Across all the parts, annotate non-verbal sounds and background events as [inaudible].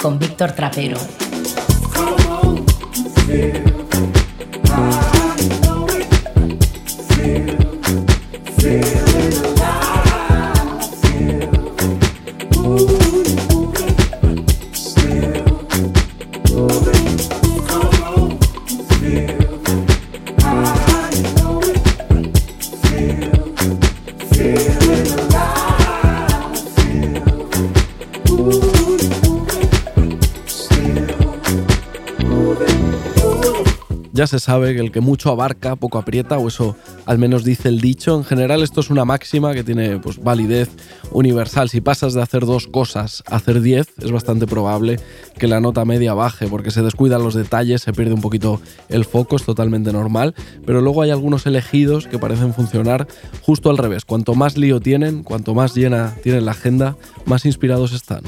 Con Víctor Trapero. Se sabe que el que mucho abarca, poco aprieta, o eso al menos dice el dicho. En general esto es una máxima que tiene pues, validez universal. Si pasas de hacer dos cosas a hacer diez, es bastante probable que la nota media baje, porque se descuidan los detalles, se pierde un poquito el foco, es totalmente normal. Pero luego hay algunos elegidos que parecen funcionar justo al revés. Cuanto más lío tienen, cuanto más llena tienen la agenda, más inspirados están.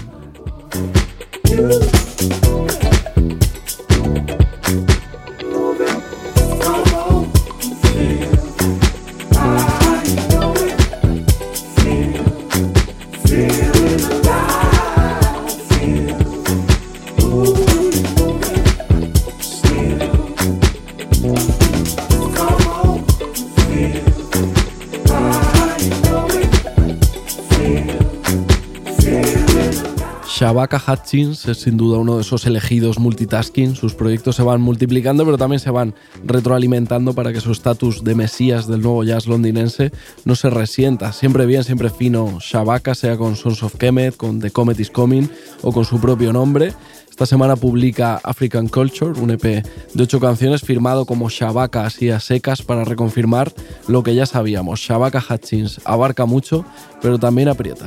Shabaka Hutchins es sin duda uno de esos elegidos multitasking. Sus proyectos se van multiplicando, pero también se van retroalimentando para que su estatus de mesías del nuevo jazz londinense no se resienta. Siempre bien, siempre fino Shabaka, sea con Sons of Kemet, con The Comet is Coming o con su propio nombre. Esta semana publica African Culture, un EP de ocho canciones firmado como Shabaka así a secas para reconfirmar lo que ya sabíamos. Shabaka Hutchins abarca mucho, pero también aprieta.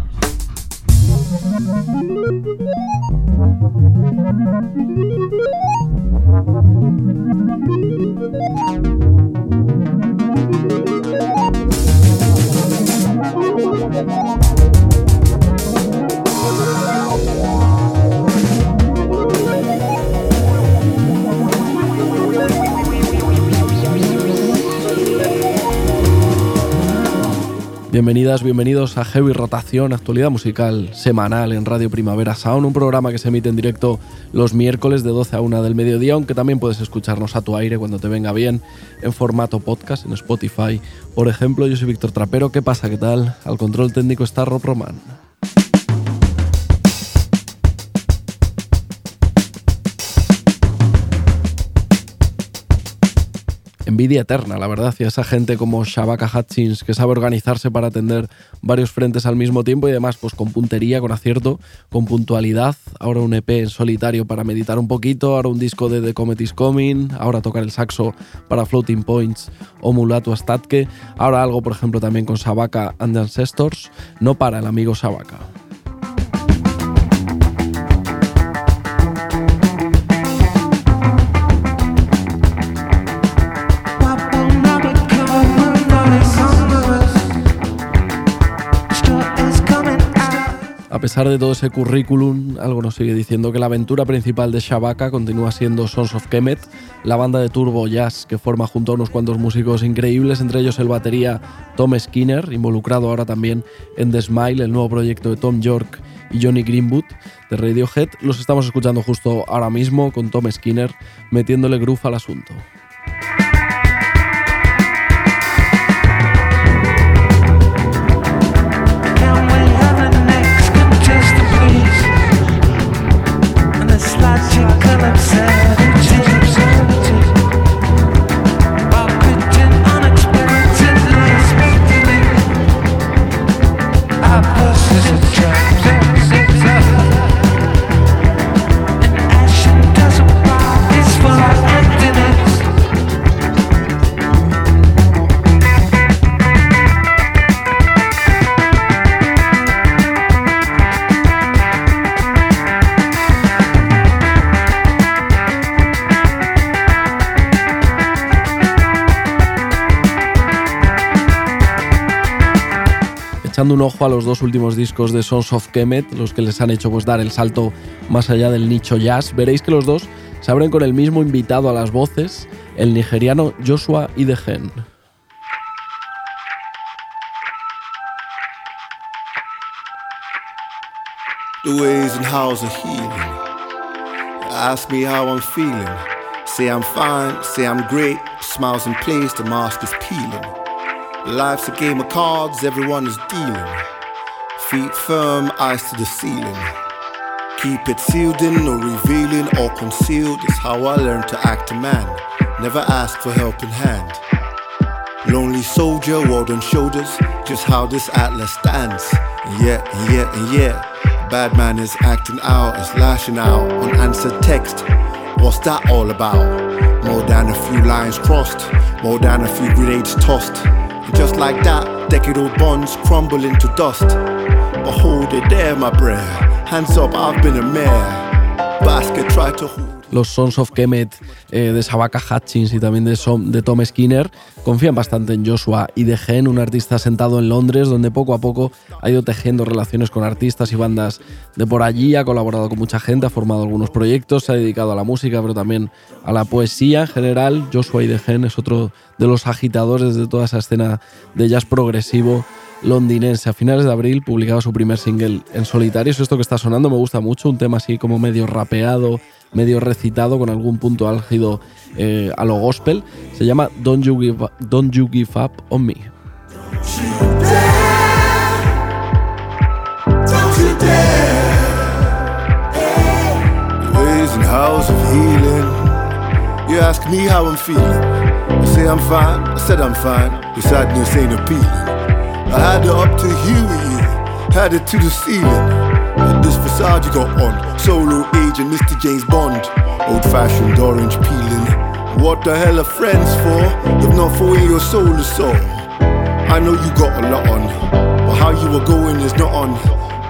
Bienvenidas, bienvenidos a Heavy Rotación, actualidad musical semanal en Radio Primavera Sound, un programa que se emite en directo los miércoles de 12 a 1 del mediodía, aunque también puedes escucharnos a tu aire cuando te venga bien en formato podcast en Spotify. Por ejemplo, yo soy Víctor Trapero, ¿qué pasa? ¿Qué tal? Al control técnico está Rob Roman. Envidia eterna, la verdad, y esa gente como Shabaka Hutchins que sabe organizarse para atender varios frentes al mismo tiempo y además pues con puntería, con acierto, con puntualidad. Ahora un EP en solitario para meditar un poquito, ahora un disco de The Comet is Coming, ahora tocar el saxo para Floating Points o Mulatu Astatke, ahora algo por ejemplo también con Shabaka and the Ancestors. No para el amigo Shabaka. Pesar de todo ese currículum, algo nos sigue diciendo que la aventura principal de Shabaka continúa siendo Sons of Kemet, la banda de turbo jazz que forma junto a unos cuantos músicos increíbles, entre ellos el batería Tom Skinner, involucrado ahora también en The Smile, el nuevo proyecto de Tom York y Johnny Greenwood de Radiohead. Los estamos escuchando justo ahora mismo con Tom Skinner metiéndole groove al asunto. Un ojo a los dos últimos discos de Sons of Kemet, los que les han hecho pues, dar el salto más allá del nicho jazz, veréis que los dos se abren con el mismo invitado a las voces, el nigeriano Joshua Idegen. Ask me how I'm feeling. Life's a game of cards, everyone is dealing. Feet firm, eyes to the ceiling. Keep it sealed in, no revealing or concealed. Is how I learned to act a man. Never ask for help helping hand. Lonely soldier, world on shoulders. Just how this atlas stands. And yet, and yet, and yet. Bad man is acting out, is lashing out. Unanswered text. What's that all about? More than a few lines crossed, more than a few grenades tossed. Just like that, decade old bonds crumble into dust. Behold it there, my brer. Hands up, I've been a mayor. Basket tried to. Los Sons of Kemet eh, de Sabaka Hutchins y también de, de, Tom Skinner confían bastante en Joshua y de un artista sentado en Londres, donde poco a poco ha ido tejiendo relaciones con artistas y bandas de por allí, ha colaborado con mucha gente, ha formado algunos proyectos, se ha dedicado a la música, pero también a la poesía en general. Joshua y de es otro de los agitadores de toda esa escena de jazz progresivo londinense. A finales de abril publicaba su primer single en solitario. Esto que está sonando me gusta mucho, un tema así como medio rapeado, medio recitado con algún punto álgido eh, a lo gospel. Se llama Don't You Give, Don't you give Up on Me. You ask me how I'm feeling. I say I'm fine. I said I'm fine. The sadness. I had it up to here you, had it to the ceiling. Facade you got on. Solo agent, Mr. James Bond. Old fashioned orange peeling. What the hell are friends for? If not for your soul is soul. I know you got a lot on, but how you were going is not on.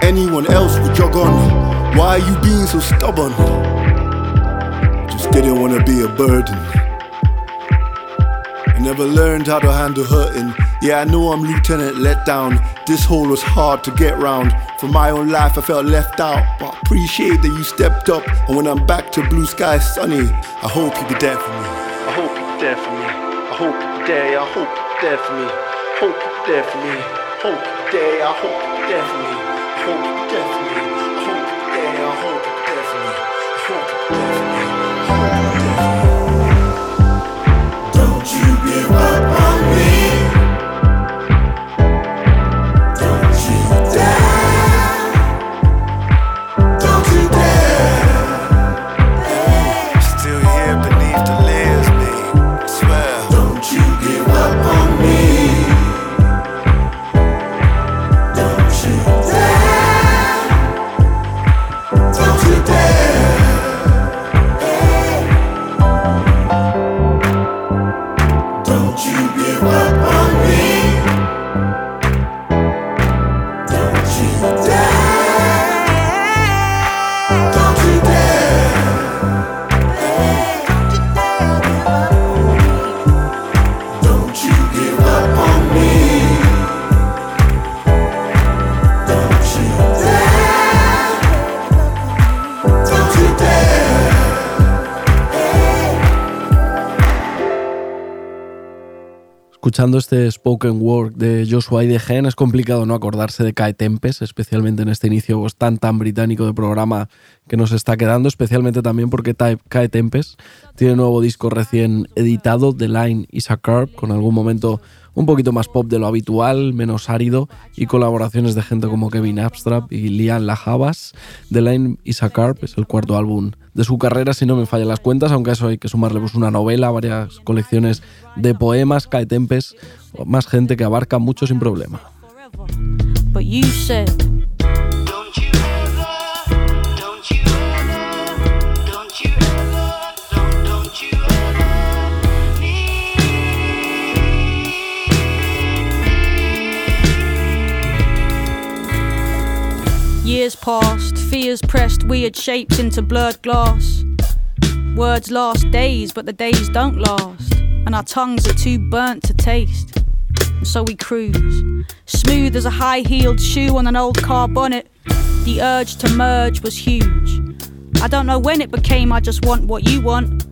Anyone else would jog on. Why are you being so stubborn? Just didn't wanna be a burden. I never learned how to handle hurting. Yeah, I know I'm Lieutenant let down. This hole was hard to get round. For my own life, I felt left out. But appreciate that you stepped up. And when I'm back to blue sky sunny, I hope you'll be there for me. I hope you're there for me. I hope you're there. I hope you're there for me. Hope you're there for me. Hope you're there. I hope you're there for me. Hope you're there for me. I hope you're there. I hope you're there for me. I hope you're there for me. Escuchando este spoken word de Joshua y de es complicado no acordarse de Kai Tempest, especialmente en este inicio pues, tan tan británico de programa que nos está quedando, especialmente también porque Kai Tempest tiene nuevo disco recién editado, The Line is a Curve, con algún momento un poquito más pop de lo habitual, menos árido y colaboraciones de gente como Kevin Abstract y Lian Lajabas. The Line is a Carp es el cuarto álbum de su carrera, si no me fallan las cuentas, aunque a eso hay que sumarle pues, una novela, varias colecciones de poemas, caetempes, más gente que abarca mucho sin problema. Years passed, fears pressed weird shapes into blurred glass. Words last days, but the days don't last, and our tongues are too burnt to taste. And so we cruise, smooth as a high heeled shoe on an old car bonnet. The urge to merge was huge. I don't know when it became I just want what you want.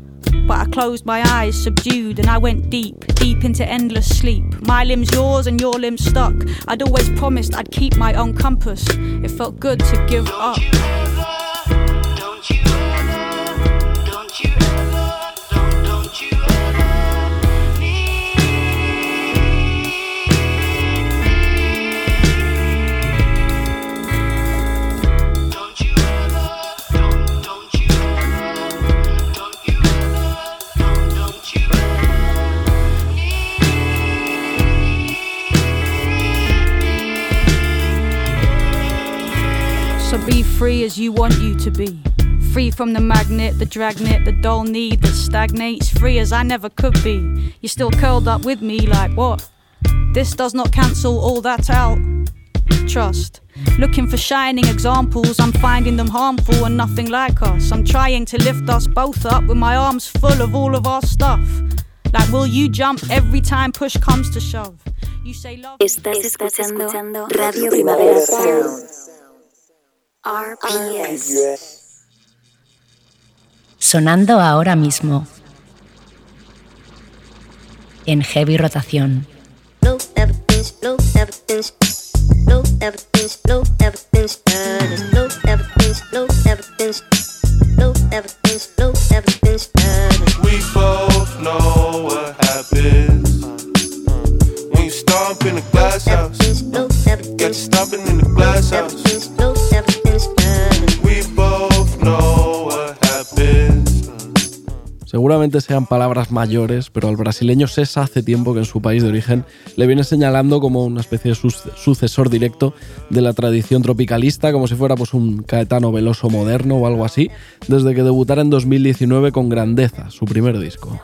But I closed my eyes, subdued, and I went deep, deep into endless sleep. My limbs yours and your limbs stuck. I'd always promised I'd keep my own compass. It felt good to give up. You want you to be. Free from the magnet, the dragnet, the dull need that stagnates. Free as I never could be. You're still curled up with me, like what? This does not cancel all that out. Trust. Looking for shining examples, I'm finding them harmful and nothing like us. I'm trying to lift us both up with my arms full of all of our stuff. Like, will you jump every time push comes to shove? You say love. Estás escuchando Radio Primavera Sound. RPS. Sonando ahora mismo. En heavy rotación. Seguramente sean palabras mayores, pero al brasileño Sesa hace tiempo que en su país de origen le viene señalando como una especie de sucesor directo de la tradición tropicalista, como si fuera pues, un Caetano Veloso moderno o algo así, desde que debutara en 2019 con Grandeza, su primer disco.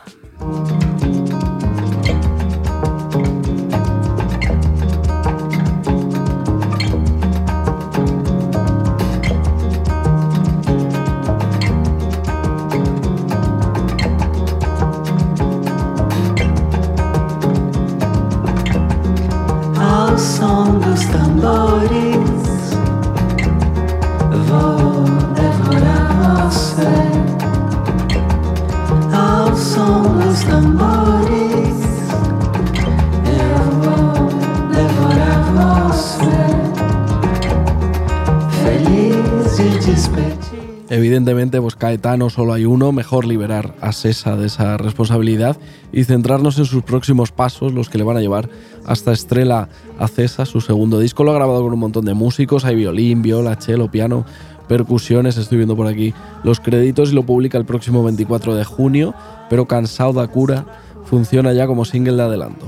Pues Caetano solo hay uno, mejor liberar a Sesa de esa responsabilidad y centrarnos en sus próximos pasos, los que le van a llevar hasta Estrella a Cesa, su segundo disco. Lo ha grabado con un montón de músicos, hay violín, viola, cello, piano, percusiones, estoy viendo por aquí los créditos y lo publica el próximo 24 de junio, pero Cansado da Cura funciona ya como single de adelanto.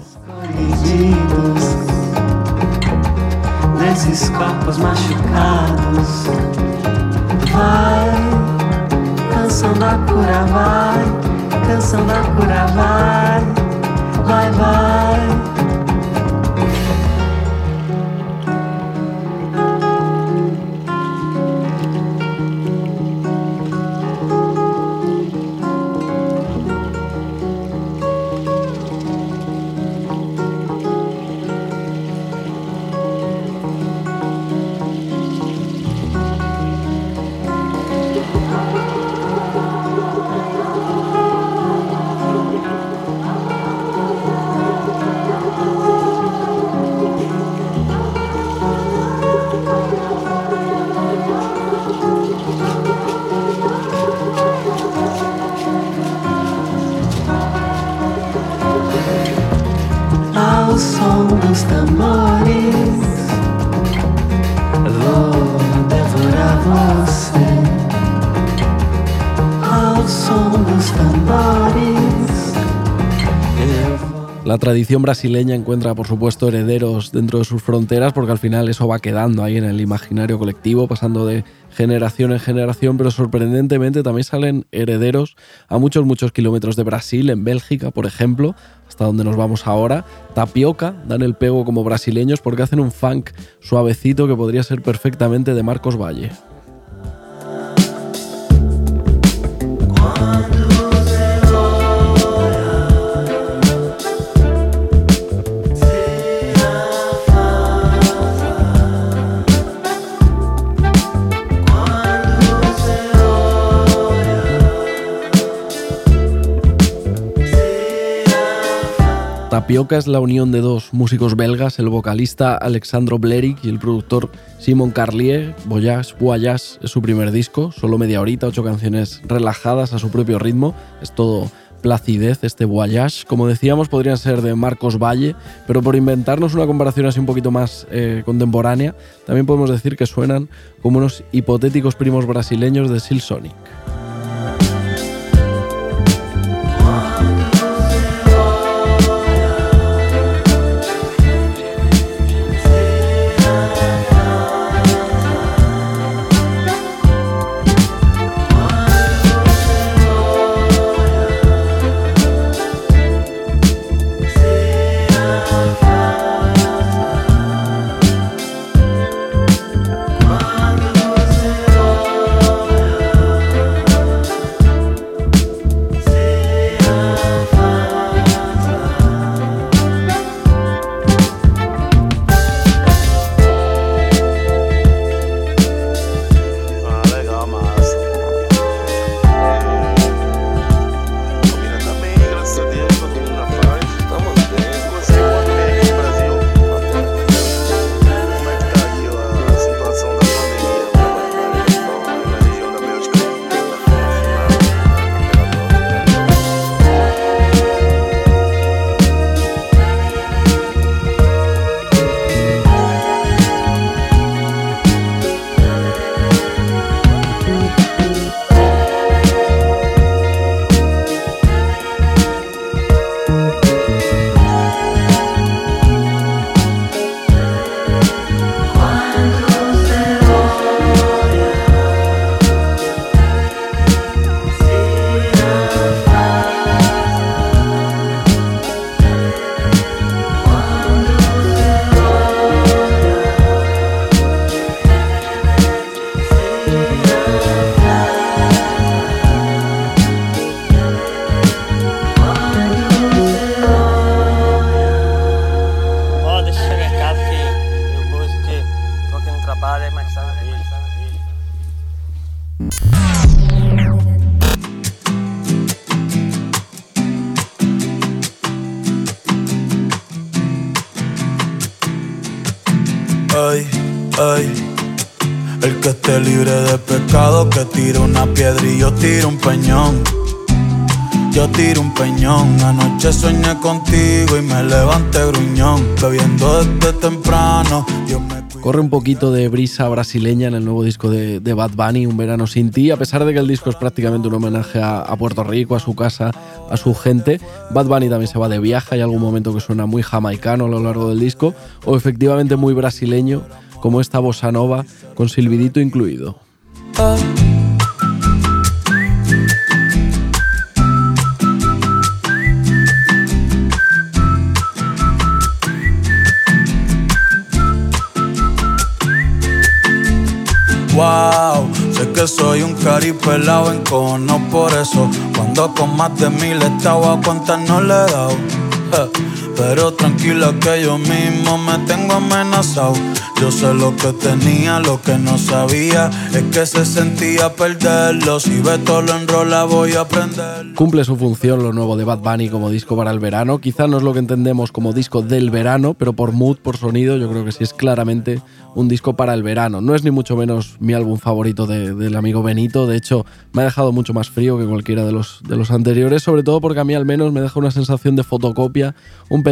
Canção da cura vai, canção da cura vai, vai, vai. La tradición brasileña encuentra, por supuesto, herederos dentro de sus fronteras, porque al final eso va quedando ahí en el imaginario colectivo, pasando de generación en generación, pero sorprendentemente también salen herederos a muchos, muchos kilómetros de Brasil, en Bélgica, por ejemplo, hasta donde nos vamos ahora. Tapioca dan el pego como brasileños porque hacen un funk suavecito que podría ser perfectamente de Marcos Valle. Tapioca es la unión de dos músicos belgas, el vocalista Alexandro Blerick y el productor Simon Carlier. Voyage, Voyage es su primer disco, solo media horita, ocho canciones relajadas a su propio ritmo. Es todo placidez este Voyage. Como decíamos, podrían ser de Marcos Valle, pero por inventarnos una comparación así un poquito más eh, contemporánea, también podemos decir que suenan como unos hipotéticos primos brasileños de Silsonic. Que tire una piedra y yo tiro un peñón. Yo tiro un peñón, anoche contigo y me gruñón, desde temprano. Corre un poquito de brisa brasileña en el nuevo disco de, Bad Bunny, Un verano sin ti, a pesar de que el disco es prácticamente un homenaje a, a, Puerto Rico, a su casa, a su gente. Bad Bunny también se va de viaje, hay algún momento que suena muy jamaicano a lo largo del disco, o efectivamente muy brasileño, como esta bossa nova con silbidito incluido. Wow, sé que soy un cari pelado en cono por eso. Cuando con más de mil estaba cuántas no le he dado. Pero tranquila que yo mismo me tengo amenazado. Yo sé lo que tenía, lo que no sabía es que se sentía perderlo. Si Beto lo enrola, voy a aprender. Cumple su función lo nuevo de Bad Bunny como disco para el verano. Quizá no es lo que entendemos como disco del verano, pero por mood, por sonido, yo creo que sí es claramente un disco para el verano. No es ni mucho menos mi álbum favorito de, del amigo Benito. De hecho, me ha dejado mucho más frío que cualquiera de los, de los anteriores, sobre todo porque a mí al menos me deja una sensación de fotocopia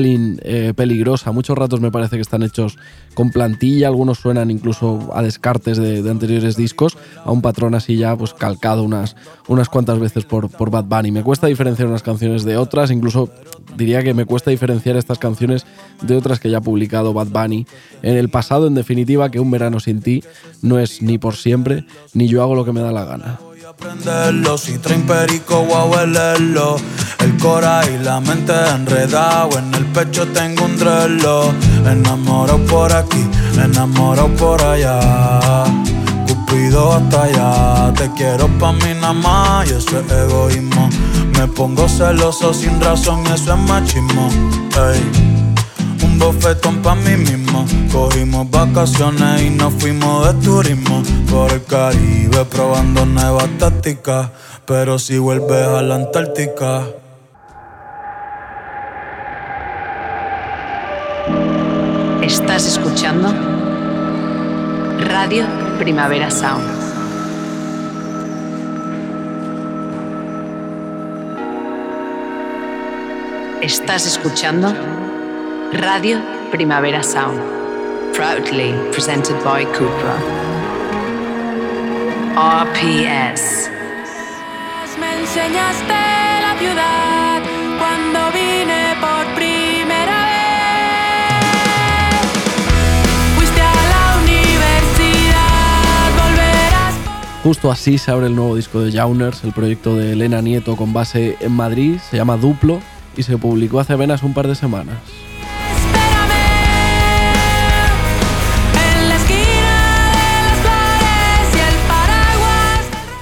eh, peligrosa. Muchos ratos me parece que están hechos con plantilla, algunos suenan incluso a descartes de, de, anteriores discos, a un patrón así ya pues calcado unas, unas cuantas veces por, por Bad Bunny. Me cuesta diferenciar unas canciones de otras, incluso diría que me cuesta diferenciar estas canciones de otras que ya ha publicado Bad Bunny en el pasado. En definitiva, que un verano sin ti no es ni por siempre, ni yo hago lo que me da la gana aprenderlo. Si traen perico, voy a huelerlo. El cora y la mente enredado. En el pecho tengo un drelo. Enamorado por aquí, enamorado por allá. Cupido hasta allá. Te quiero pa' mí nada más. Y eso es egoísmo. Me pongo celoso sin razón. Eso es machismo. Bofetón pa' mí mismo. Cogimos vacaciones y nos fuimos de turismo por el Caribe probando nuevas tácticas. Pero si vuelves a la Antártica. Estás escuchando Radio Primavera Sound. Estás escuchando Radio Primavera Sound, proudly presented by Cupra. RPS. Me enseñaste la ciudad cuando vine por primera vez. Fuiste a la universidad, volverás. Justo así se abre el nuevo disco de Jauners, el proyecto de Elena Nieto con base en Madrid, se llama Duplo y se publicó hace apenas un par de semanas.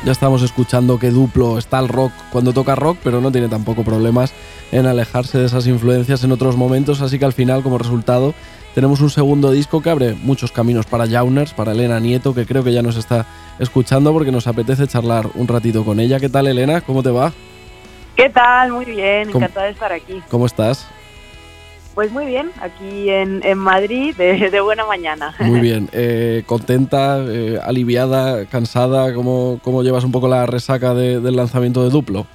Ya estamos escuchando que Duplo está al rock cuando toca rock, pero no tiene tampoco problemas en alejarse de esas influencias en otros momentos, así que al final como resultado tenemos un segundo disco que abre muchos caminos para Jauners, para Elena Nieto, que creo que ya nos está escuchando porque nos apetece charlar un ratito con ella. ¿Qué tal Elena? ¿Cómo te va? ¿Qué tal? Muy bien, encantada de estar aquí. ¿Cómo estás? Pues muy bien, aquí en, en Madrid de, de, buena mañana. Muy bien, [laughs] eh, contenta, eh, aliviada, cansada, ¿Cómo, ¿cómo, llevas un poco la resaca de, del lanzamiento de Duplo?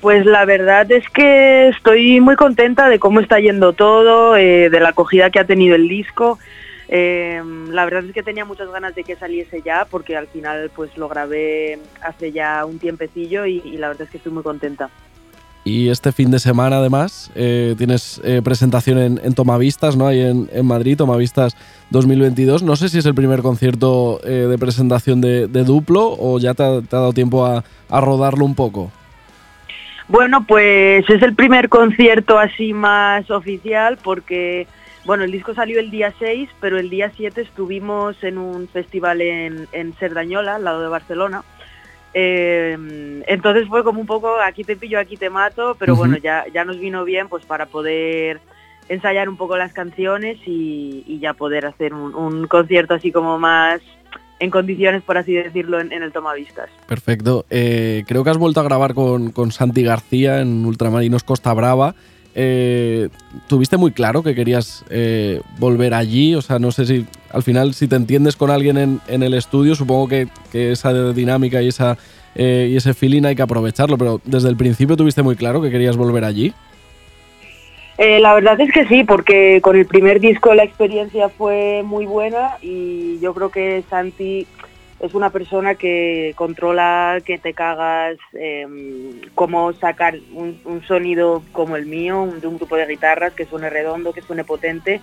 Pues la verdad es que estoy muy contenta de cómo está yendo todo, eh, de la acogida que ha tenido el disco. Eh, la verdad es que tenía muchas ganas de que saliese ya, porque al final pues lo grabé hace ya un tiempecillo y, y la verdad es que estoy muy contenta. Y este fin de semana, además, eh, tienes eh, presentación en, en, Tomavistas, ¿no? Ahí en, Madrid, Tomavistas 2022. No sé si es el primer concierto eh, de presentación de, Duplo o ya te ha, te ha dado tiempo a, a, rodarlo un poco. Bueno, pues es el primer concierto así más oficial porque, bueno, el disco salió el día 6, pero el día 7 estuvimos en un festival en, en Cerdañola, al lado de Barcelona. Eh, entonces fue como un poco aquí te pillo, aquí te mato, pero uh -huh. bueno, ya, ya nos vino bien pues para poder ensayar un poco las canciones y, y ya poder hacer un, un, concierto así como más en condiciones, por así decirlo, en, en el Tomavistas. Perfecto. Eh, creo que has vuelto a grabar con, con Santi García en Ultramarinos Costa Brava. Eh, ¿Tuviste muy claro que querías eh, volver allí? O sea, no sé si al final si te entiendes con alguien en, en el estudio, supongo que, que esa dinámica y, esa, eh, y ese feeling hay que aprovecharlo, pero desde el principio tuviste muy claro que querías volver allí. Eh, la verdad es que sí, porque con el primer disco la experiencia fue muy buena y yo creo que Santi es una persona que controla que te cagas, em, cómo sacar un, sonido como el mío, de un grupo de guitarras que suene redondo, que suene potente.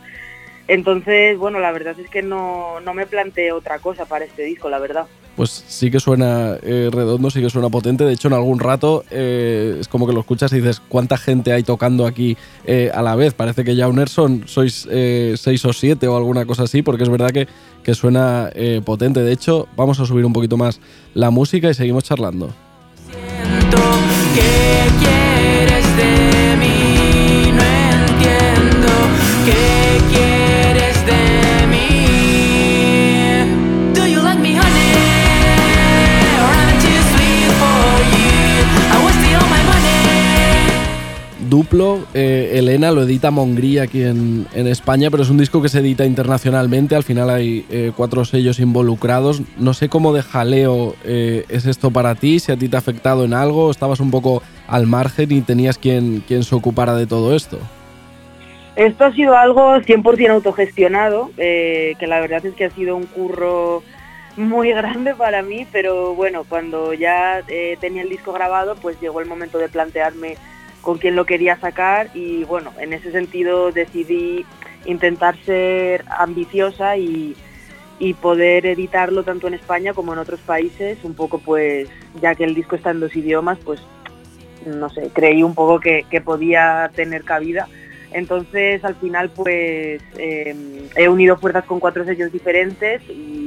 Entonces, bueno, la verdad es que no, no me planteé otra cosa para este disco, la verdad. Pues sí que suena eh, redondo, sí que suena potente. De hecho, en algún rato eh, es como que lo escuchas y dices, ¿cuánta gente hay tocando aquí eh, a la vez? Parece que ya son sois eh, seis o siete o alguna cosa así, porque es verdad que, que suena eh, potente. De hecho, vamos a subir un poquito más la música y seguimos charlando. ¿Qué quieres de mí? No entiendo. ¿Qué quieres Duplo, eh, Elena lo edita Mongría aquí en, en España, pero es un disco que se edita internacionalmente. Al final hay eh, cuatro sellos involucrados. No sé cómo de jaleo eh, es esto para ti, si a ti te ha afectado en algo, estabas un poco al margen y tenías quien, se ocupara de todo esto. Esto ha sido algo 100% autogestionado, que la verdad es que ha sido un curro muy grande para mí, pero bueno, cuando ya tenía el disco grabado, pues llegó el momento de plantearme con quién lo quería sacar y bueno, en ese sentido decidí intentar ser ambiciosa y, y poder editarlo tanto en España como en otros países, un poco pues, ya que el disco está en dos idiomas, pues no sé, creí un poco que, que podía tener cabida. Entonces, al final, pues eh, he unido fuerzas con cuatro sellos diferentes y,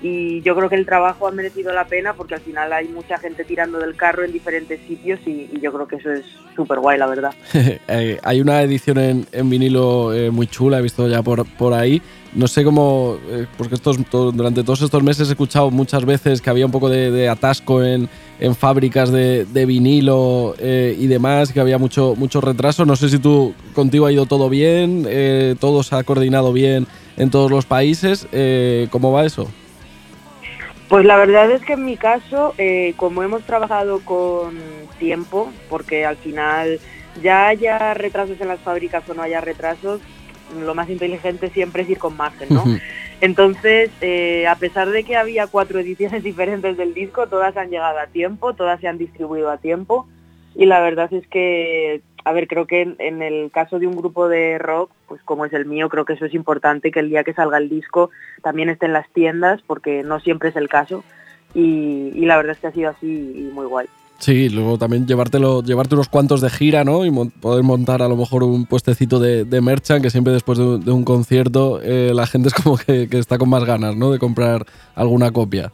y yo creo que el trabajo ha merecido la pena porque al final hay mucha gente tirando del carro en diferentes sitios y, yo creo que eso es súper guay, la verdad. [laughs] Eh, hay una edición en, vinilo eh, muy chula, he visto ya por, por ahí. No sé cómo, eh, porque estos, to- durante todos estos meses he escuchado muchas veces que había un poco de, atasco en, en fábricas de, vinilo y demás, que había mucho, mucho retraso. No sé si tú contigo ha ido todo bien, todo se ha coordinado bien en todos los países. ¿Cómo va eso? Pues la verdad es que en mi caso, eh, como hemos trabajado con tiempo, porque al final ya haya retrasos en las fábricas o no haya retrasos, lo más inteligente siempre es ir con margen, ¿no? Entonces, eh, a pesar de que había cuatro ediciones [laughs] diferentes del disco, todas han llegado a tiempo, todas se han distribuido a tiempo y la verdad es que, a ver, creo que en, el caso de un grupo de rock, pues como es el mío, creo que eso es importante, que el día que salga el disco también esté en las tiendas, porque no siempre es el caso y, la verdad es que ha sido así y muy guay. Sí, luego también llevártelo, llevarte unos cuantos de gira, ¿no? Y poder montar a lo mejor un puestecito de, de merchant, que siempre después de, un- concierto eh, la gente es como que está con más ganas, ¿no? De comprar alguna copia.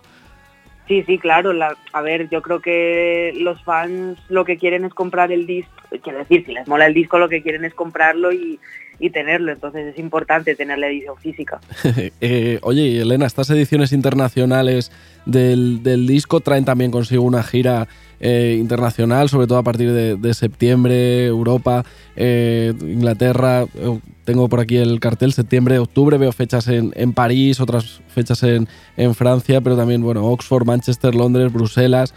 Sí, sí, claro. la- a ver, yo creo que los fans lo que quieren es comprar el disco. Quiero decir, si les mola el disco, lo que quieren es comprarlo y, y tenerlo. Entonces es importante tener la edición física. [laughs] Eh, oye, Elena, estas ediciones internacionales del, del disco traen también consigo una gira eh, internacional, sobre todo a partir de, septiembre, Europa, eh, Inglaterra. eh, Tengo por aquí el cartel, septiembre, octubre, veo fechas en, en París, otras fechas en, en Francia, pero también, bueno, Oxford, Manchester, Londres, Bruselas,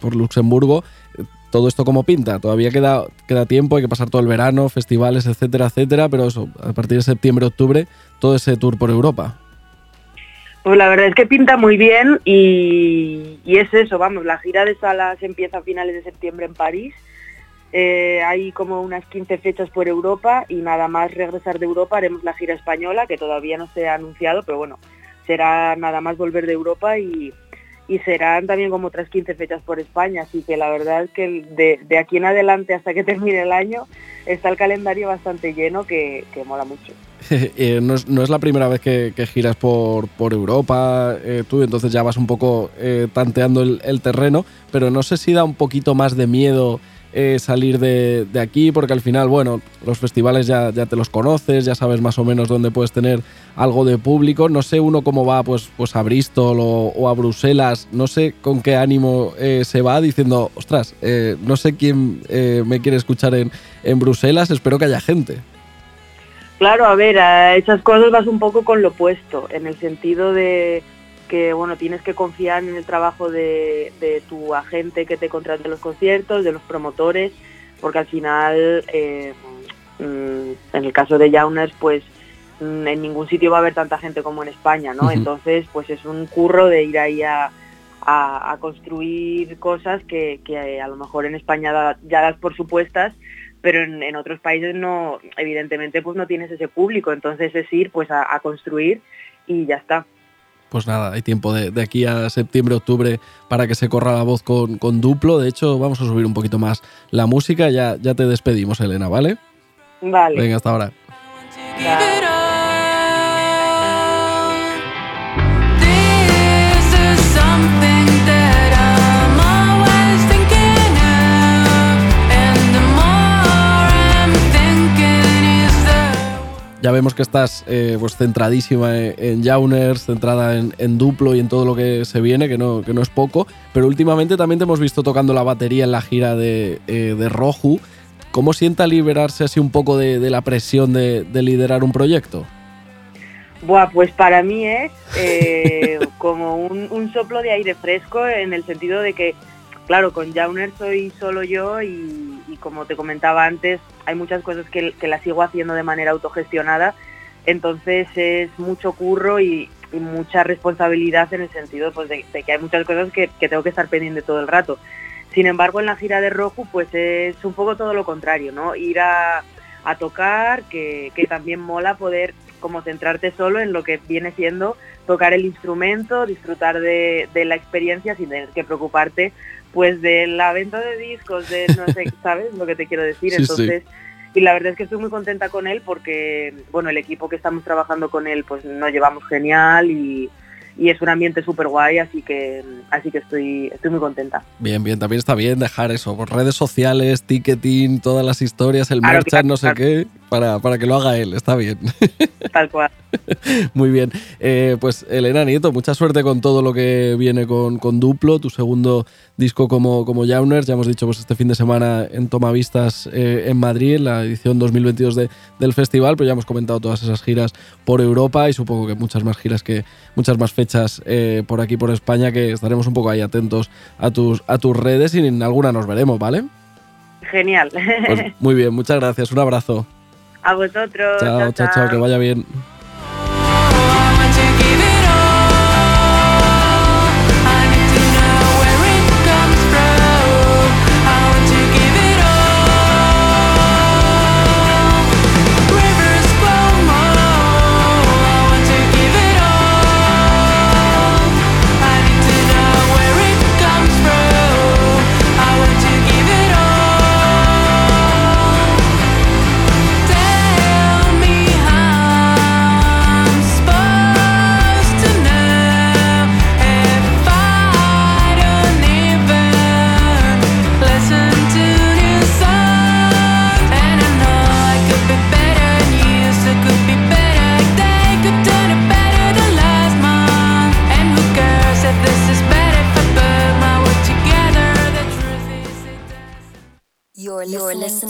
por Luxemburgo. Todo esto como pinta, todavía queda, queda tiempo, hay que pasar todo el verano, festivales, etcétera, etcétera, pero eso, a partir de septiembre, octubre, todo ese tour por Europa. Pues la verdad es que pinta muy bien y, es eso, vamos, la gira de salas empieza a finales de septiembre en París. Eh, hay como unas 15 fechas por Europa y nada más regresar de Europa haremos la gira española, que todavía no se ha anunciado, pero bueno, será nada más volver de Europa y, y serán también como otras 15 fechas por España, así que la verdad es que de, aquí en adelante hasta que [laughs] termine el año está el calendario bastante lleno que, que mola mucho. [laughs] Eh, no, es, no es la primera vez que, giras por, por Europa, eh, tú entonces ya vas un poco eh, tanteando el terreno, pero no sé si da un poquito más de miedo eh, salir de, de aquí, porque al final, bueno, los festivales ya, ya te los conoces, ya sabes más o menos dónde puedes tener algo de público. No sé uno cómo va pues, pues a Bristol o, a Bruselas, no sé con qué ánimo eh, se va diciendo, ostras, eh, no sé quién eh, me quiere escuchar en, en Bruselas, espero que haya gente. Claro, a ver, a esas cosas vas un poco con lo opuesto, en el sentido de que bueno, tienes que confiar en el trabajo de, de tu agente que te contrate los conciertos, de los promotores, porque al final, eh, mm, en el caso de Jauners, pues mm, en ningún sitio va a haber tanta gente como en España, ¿no? Entonces, pues es un curro de ir ahí a, a- a construir cosas que, que a lo mejor en España da- ya das por supuestas, pero en, en otros países no, evidentemente pues no tienes ese público, entonces es ir pues a, a construir y ya está. Pues nada, hay tiempo de, de aquí a septiembre, octubre para que se corra la voz con, con duplo. De hecho, vamos a subir un poquito más la música. Ya, ya te despedimos, Elena, ¿vale? Vale. Venga, hasta ahora. Ya vemos que estás eh, pues centradísima en, en Jauners, centrada en, duplo y en todo lo que se viene, que no, que no es poco. Pero últimamente también te hemos visto tocando la batería en la gira de, eh, Roju. ¿Cómo sienta liberarse así un poco de, la presión de, de liderar un proyecto? Buah, pues para mí es eh, [laughs] como un, un soplo de aire fresco en el sentido de que, claro, con Jauner soy solo yo y como te comentaba antes, hay muchas cosas que, las sigo haciendo de manera autogestionada, entonces es mucho curro y, mucha responsabilidad en el sentido pues, de, que hay muchas cosas que, tengo que estar pendiente todo el rato. Sin embargo, en la gira de Roju, pues es un poco todo lo contrario, ¿no? Ir a, tocar, que, que también mola poder como centrarte solo en lo que viene siendo tocar el instrumento, disfrutar de, de la experiencia sin tener que preocuparte pues de la venta de discos, de no sé, [laughs] ¿sabes lo que te quiero decir? Sí, sí. Entonces, y la verdad es que estoy muy contenta con él porque, bueno, el equipo que estamos trabajando con él pues nos llevamos genial y, y es un ambiente súper guay, así que, así que estoy, estoy muy contenta. Bien, bien, también está bien dejar eso, por redes sociales, ticketing, todas las historias, el Claro, merchan, claro, no sé claro. qué, para, para que lo haga él, está bien. [laughs] Tal cual. Muy bien. Eh, pues Elena Nieto, mucha suerte con todo lo que viene con, con Duplo, tu segundo disco como, como Jauners. Ya hemos dicho pues este fin de semana en Tomavistas eh, en Madrid, en la edición 2022 de- del festival, pero ya hemos comentado todas esas giras por Europa y supongo que muchas más giras que muchas más fechas eh, por aquí por España que estaremos un poco ahí atentos a tus, a tus redes y en alguna nos veremos, ¿vale? Genial. Pues muy bien, muchas gracias, un abrazo. A vosotros. Chao, chao, chao, que vaya bien.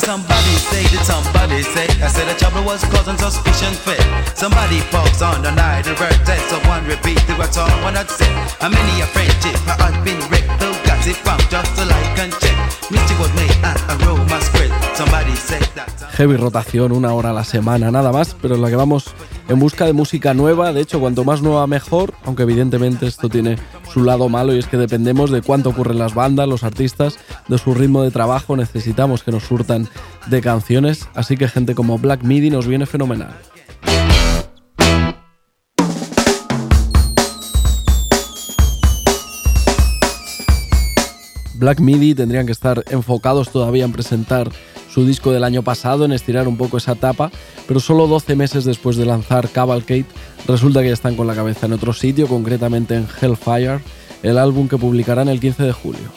Somebody say that somebody say I said the trouble was causing suspicion fit. Somebody pokes on the night of birthday, so one repeat to what's all one had said. A many a friendship I had been wrecked, Heavy rotación, una hora a la semana, nada más, pero en la que vamos en busca de música nueva. De hecho, cuanto más nueva, mejor, aunque evidentemente esto tiene su lado malo y es que dependemos de cuánto ocurren las bandas, los artistas, de su ritmo de trabajo. Necesitamos que nos surtan de canciones, así que gente como Black Midi nos viene fenomenal. Black Midi tendrían que estar enfocados todavía en presentar su disco del año pasado en estirar un poco esa etapa, pero solo 12 meses después de lanzar Cavalcade, resulta que ya están con la cabeza en otro sitio, concretamente en Hellfire, el álbum que publicarán el 15 de julio.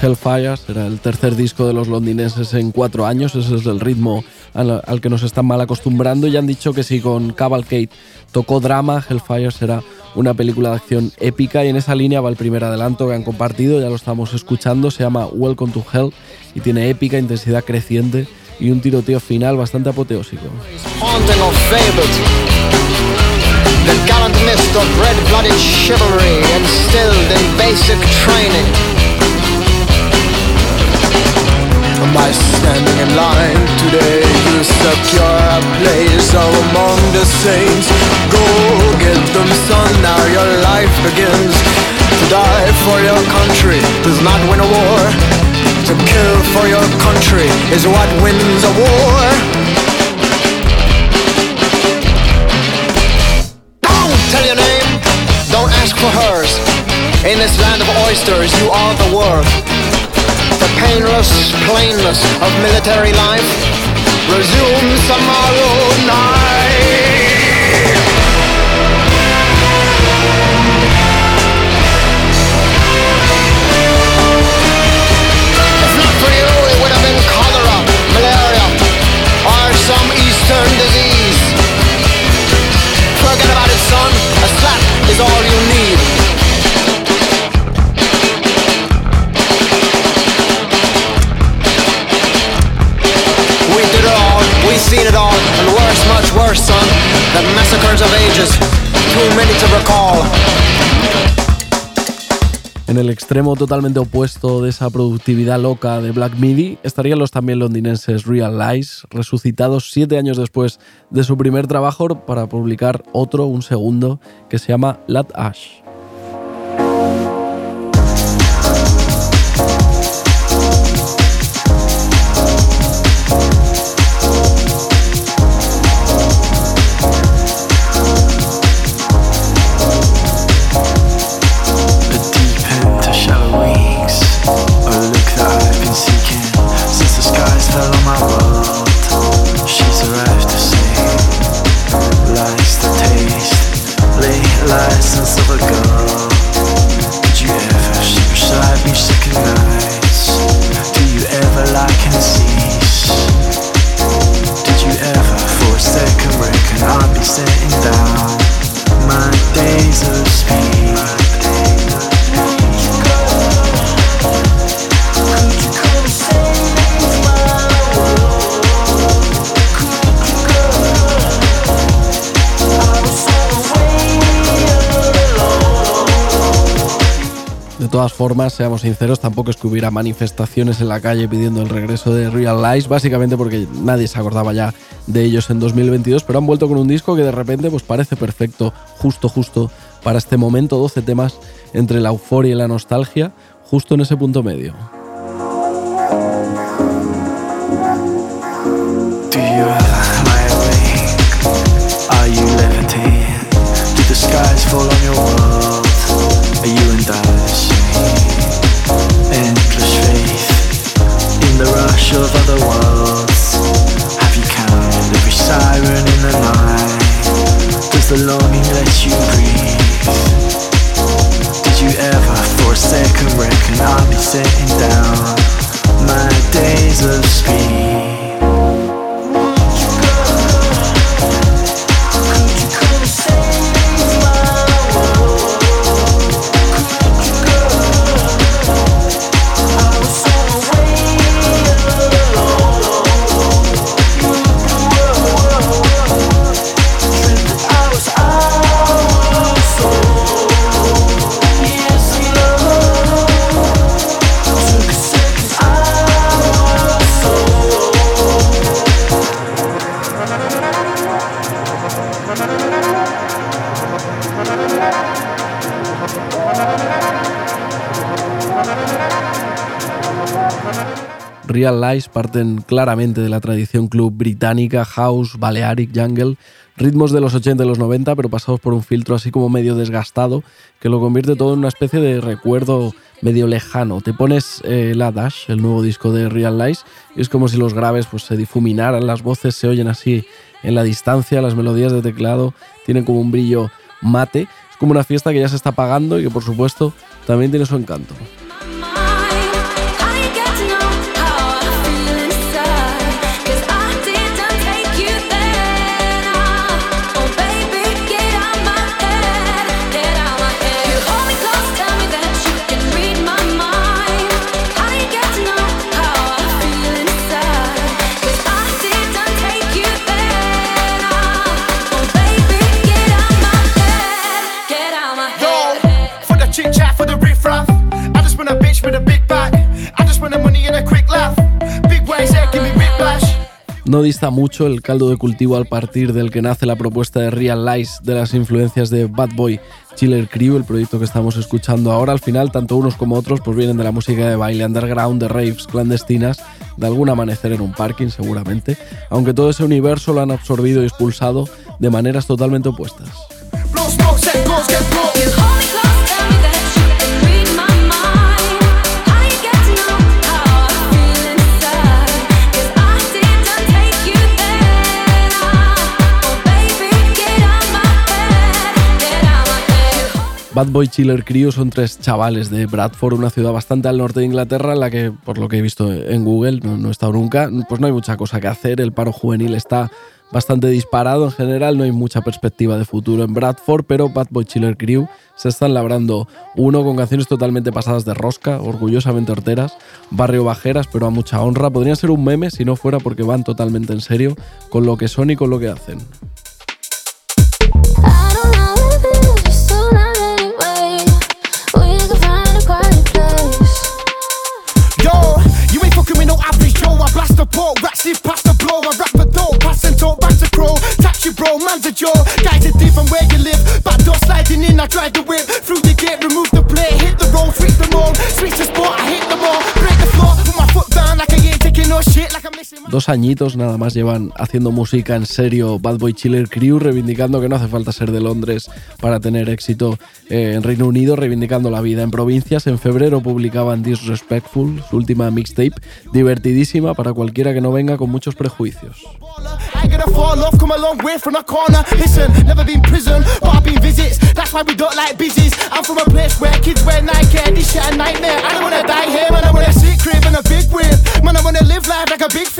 Hellfire será el tercer disco de los londinenses en cuatro años, ese es el ritmo al, al que nos están mal acostumbrando. Y han dicho que si con Cavalcade tocó drama, Hellfire será una película de acción épica. Y en esa línea va el primer adelanto que han compartido, ya lo estamos escuchando, se llama Welcome to Hell y tiene épica, intensidad creciente y un tiroteo final bastante apoteósico. The gallant mist of red-blooded chivalry instilled in basic training. By standing in line today, you secure a place among the saints. Go get them, son, now your life begins. To die for your country does not win a war. To kill for your country is what wins a war. Tell your name, don't ask for hers. In this land of oysters, you are the worth. The painless plainness of military life resumes tomorrow night. If not for you, it would have been cholera, malaria, or some eastern disease. Forget about it, son. A slap is all you need. We did it all, we seen it all, and worse, much worse, son. The massacres of ages, too many to recall. En el extremo totalmente opuesto de esa productividad loca de Black Midi estarían los también londinenses Real Lies, resucitados siete años después de su primer trabajo para publicar otro, un segundo, que se llama Lat Ash. I'd setting down my days of speed? Todas formas, seamos sinceros, tampoco es que hubiera manifestaciones en la calle pidiendo el regreso de Real Lies, básicamente porque nadie se acordaba ya de ellos en 2022, pero han vuelto con un disco que de repente pues parece perfecto, justo, justo para este momento, 12 temas entre la euforia y la nostalgia, justo en ese punto medio. Skies fall? Are you in dire the longing let you breathe? Did you ever for a second reckon I'll be setting down my days of speed? Real Lies parten claramente de la tradición club británica, house, balearic, jungle, ritmos de los 80 y los 90, pero pasados por un filtro así como medio desgastado, que lo convierte todo en una especie de recuerdo medio lejano. Te pones eh, la Dash, el nuevo disco de Real Lies, y es como si los graves pues, se difuminaran, las voces se oyen así en la distancia, las melodías de teclado tienen como un brillo mate. Es como una fiesta que ya se está pagando y que por supuesto también tiene su encanto. No dista mucho el caldo de cultivo al partir del que nace la propuesta de Real Lies de las influencias de Bad Boy Chiller Crew, el proyecto que estamos escuchando ahora. Al final, tanto unos como otros pues vienen de la música de baile underground, de raves clandestinas, de algún amanecer en un parking seguramente, aunque todo ese universo lo han absorbido y expulsado de maneras totalmente opuestas. Bad Boy Chiller Crew son tres chavales de Bradford, una ciudad bastante al norte de Inglaterra, en la que, por lo que he visto en Google, no, he estado nunca, pues no hay mucha cosa que hacer. El paro juvenil está bastante disparado en general, no hay mucha perspectiva de futuro en Bradford, pero Bad Boy Chiller Crew se están labrando uno con canciones totalmente pasadas de rosca, orgullosamente horteras, barrio bajeras, pero a mucha honra. Podrían ser un meme si no fuera porque van totalmente en serio con lo que son y con lo que hacen. I blast rats live past the blow. I rap the dope, pass and talk back to crow. Taxi bro, man's a Joe. Guys are different where you live. Back door sliding in, I drive the whip. Through the gate, remove the plate, hit the road, switch the mode. Switch the spot, I Dos añitos nada más llevan haciendo música en serio Bad Boy Chiller Crew, reivindicando que no hace falta ser de Londres para tener éxito eh, en Reino Unido, reivindicando la vida en provincias. En febrero publicaban Disrespectful, su última mixtape, divertidísima para cualquiera que no venga con muchos prejuicios.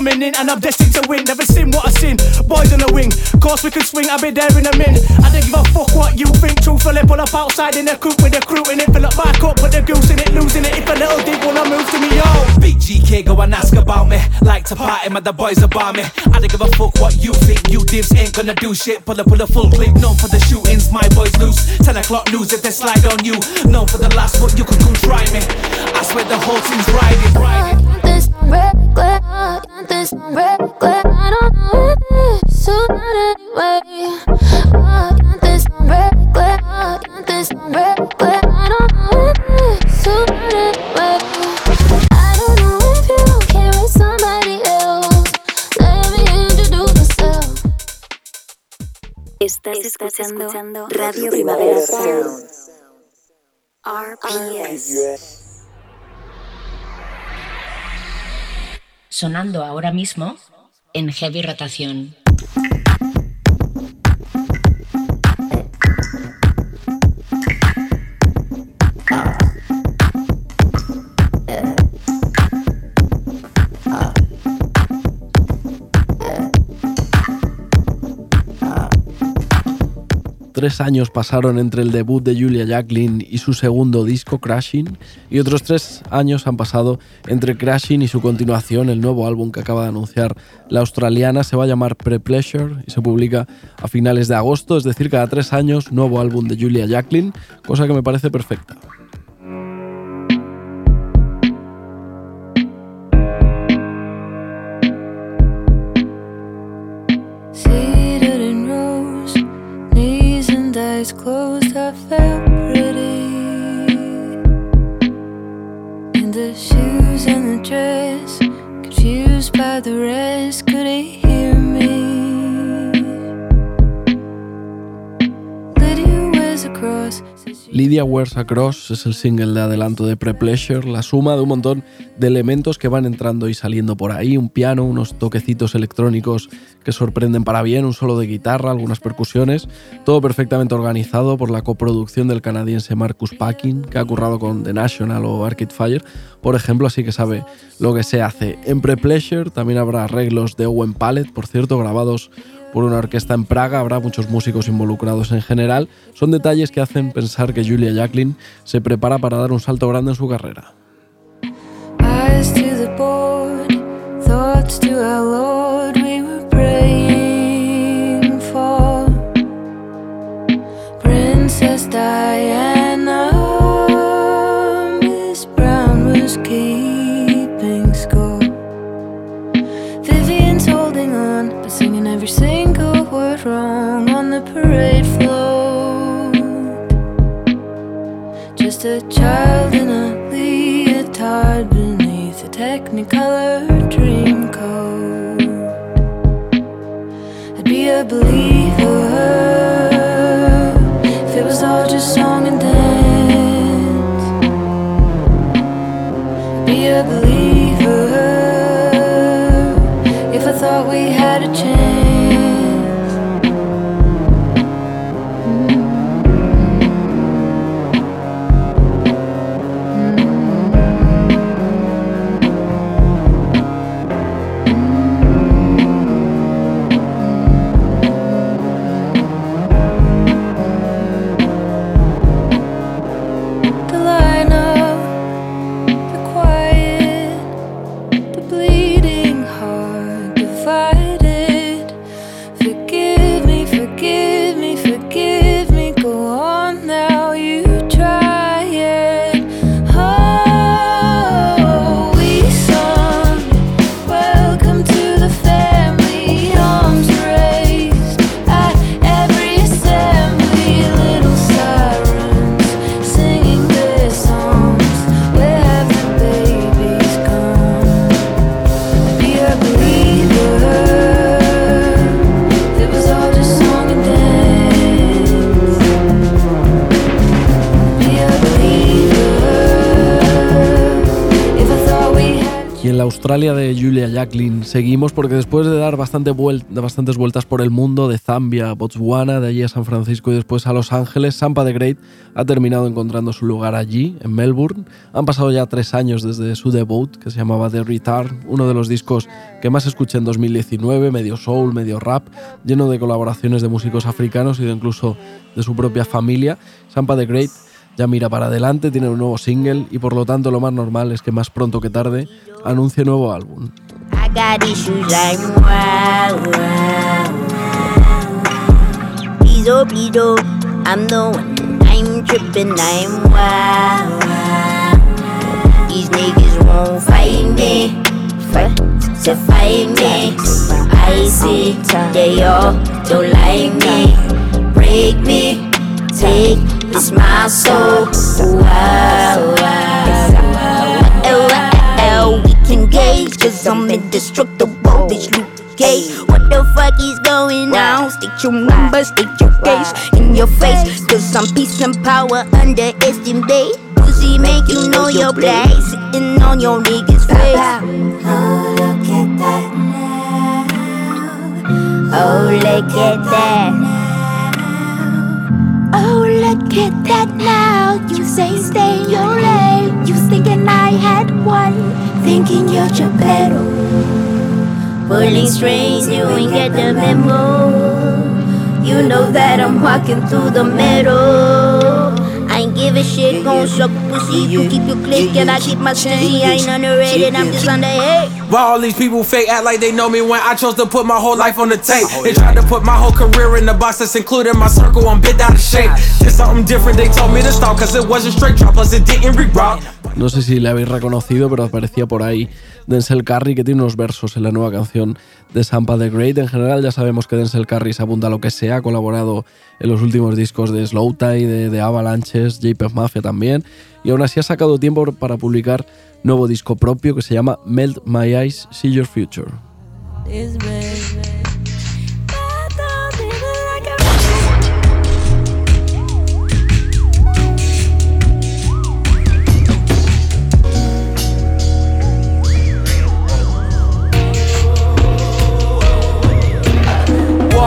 coming in and I'm destined to win. Never seen what I seen, boys on the wing. Course we can swing, I'll be there in a min. I don't give a fuck what you think. Truthfully, pull up outside in the coupe with the crew in it. Fill up back up, put the goose in it, losing it. If a little dig wanna move to me, yo. Big GK, go and ask about me. Like to party, man, the boys about me. I don't give a fuck what you think. You divs ain't gonna do shit. Pull up, pull a full clip. Known for the shootings, my boys loose. 10 o'clock news if they slide on you. Known for the last, but you could come try me. I swear the whole team's riding, riding. Sonando ahora mismo en heavy rotación. Tres años pasaron entre el debut de Julia Jacqueline y su segundo disco, Crashing, y otros tres años han pasado entre Crashing y su continuación, el nuevo álbum que acaba de anunciar la australiana, se va a llamar Pre-Pleasure y se publica a finales de agosto, es decir, cada tres años, nuevo álbum de Julia Jacqueline, cosa que me parece perfecta. The rest, Lydia Wears Across es el single de adelanto de Pre-Pleasure, la suma de un montón de elementos que van entrando y saliendo por ahí, un piano, unos toquecitos electrónicos que sorprenden para bien, un solo de guitarra, algunas percusiones, todo perfectamente organizado por la coproducción del canadiense Marcus Packing, que ha currado con The National o Arcade Fire, por ejemplo, así que sabe lo que se hace. En Pre-Pleasure también habrá arreglos de Owen Pallet, por cierto, grabados por una orquesta en Praga, habrá muchos músicos involucrados en general. Son detalles que hacen pensar que Julia Jacqueline se prepara para dar un salto grande en su carrera. Diana. Miss Brown was keeping wrong on the parade floor. Just a child in a leotard beneath a technicolor dream coat. I'd be a believer if it was all just song and dance. I'd be a believer if I thought we had a chance. De Julia Jacqueline seguimos porque después de dar bastante bastantes vueltas por el mundo, de Zambia a Botswana, de allí a San Francisco y después a Los Ángeles, Sampa the Great ha terminado encontrando su lugar allí, en Melbourne. Han pasado ya tres años desde su debut, que se llamaba The Retard, uno de los discos que más escuché en 2019, medio soul, medio rap, lleno de colaboraciones de músicos africanos y de incluso de su propia familia. Sampa the Great ya mira para adelante, tiene un nuevo single y por lo tanto lo más normal es que más pronto que tarde anuncie nuevo álbum. Oh, oh, me, take this my soul. We can gauge, cause I'm indestructible. Bitch, Luke Cage. What the fuck is going on? State your number, state your case in your face. Cause I'm peace and power, underestimate. Pussy make you know your place. Sitting on your niggas' face. Oh, look at that Oh, look at that. Oh, look at that now. You say stay your lane. You thinking I had one. Thinking you're Geppetto. Pulling strings, you ain't get the memo. You know that I'm walking through the meadow. I ain't give a shit, gon' suck pussy. if You keep your click and I keep my stingy. I ain't underrated, I'm just underhate. Why all these people fake act like they know me when I chose to put my whole life on the tape? They tried to put my whole career in the box that's including my circle. I'm bit out of shape. It's something different. They told me to stop cause it wasn't straight drop, plus it didn't re-rock. No sé si le habéis reconocido, pero aparecía por ahí Denzel Curry, que tiene unos versos en la nueva canción de Sampa the Great. En general ya sabemos que Denzel Curry se apunta a lo que sea, ha colaborado en los últimos discos de Slow Tide, de, de Avalanches, JPEG Mafia también, y aún así ha sacado tiempo para publicar nuevo disco propio que se llama Melt My Eyes, See Your Future.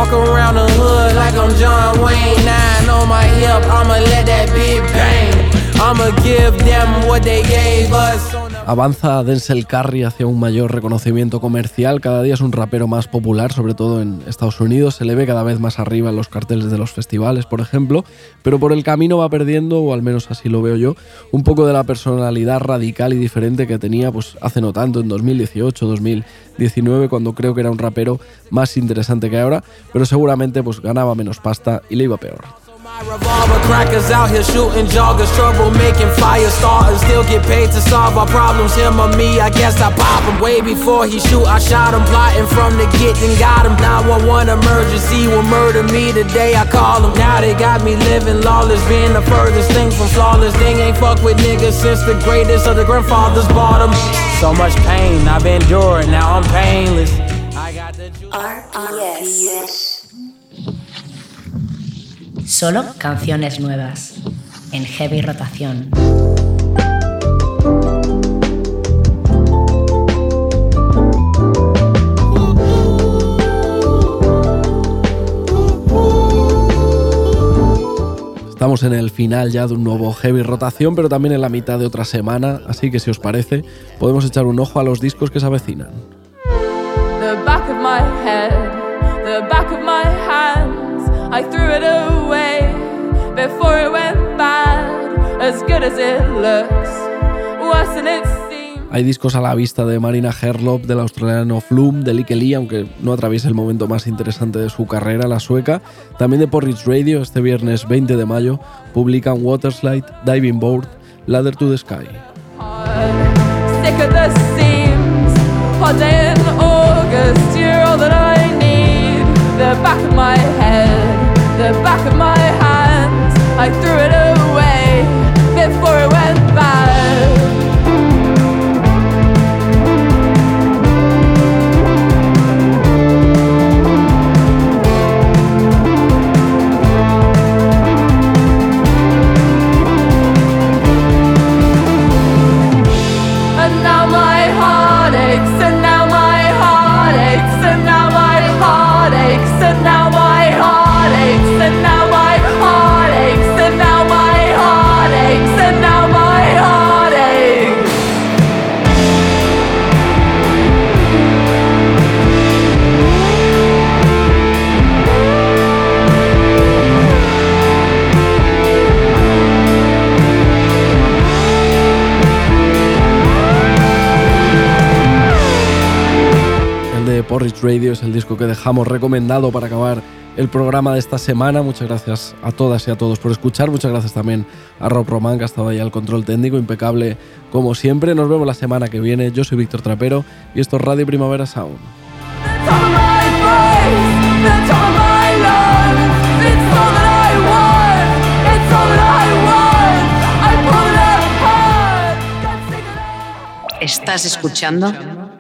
Walk around the hood like I'm John Wayne. Nine on my hip, I'ma let that big bang. I'ma give them what they gave us. Avanza Denzel Curry hacia un mayor reconocimiento comercial, cada día es un rapero más popular, sobre todo en Estados Unidos, se le ve cada vez más arriba en los carteles de los festivales, por ejemplo, pero por el camino va perdiendo, o al menos así lo veo yo, un poco de la personalidad radical y diferente que tenía pues hace no tanto, en 2018, 2019, cuando creo que era un rapero más interesante que ahora, pero seguramente pues ganaba menos pasta y le iba peor. Revolver crackers out here shooting joggers, trouble making fire starters. Still get paid to solve our problems. Him or me, I guess I pop him. Way before he shoot, I shot him. Plotting from the get and got him. 911 emergency will murder me today. I call him. Now they got me living lawless, being the furthest thing from flawless. Thing ain't fuck with niggas since the greatest of the grandfathers bought him. So much pain I've endured, now I'm painless. I got the juice. RPS. Solo canciones nuevas. En heavy rotación. Estamos en el final ya de un nuevo heavy rotación, pero también en la mitad de otra semana, así que si os parece, podemos echar un ojo a los discos que se avecinan. The back of my head, the back of my hands, I threw it away before it went bad. As good as it looks, worse than it seems. Hay discos a la vista de Marina Herlop, del australiano Flume, de Likke Lee, aunque no atraviesa el momento más interesante de su carrera, la sueca. También de Porridge Radio, este viernes 20 de mayo, publican Waterslide, Diving Board, Ladder to the Sky. Sick of the seams, hot day in August, you're all that I need. The back of my head, back of my hands, I threw it away before it went Porridge Radio es el disco que dejamos recomendado para acabar el programa de esta semana. Muchas gracias a todas y a todos por escuchar. Muchas gracias también a Rob Román, que ha estado ahí al control técnico, impecable como siempre. Nos vemos la semana que viene. Yo soy Víctor Trapero y esto es Radio Primavera Sound. Estás escuchando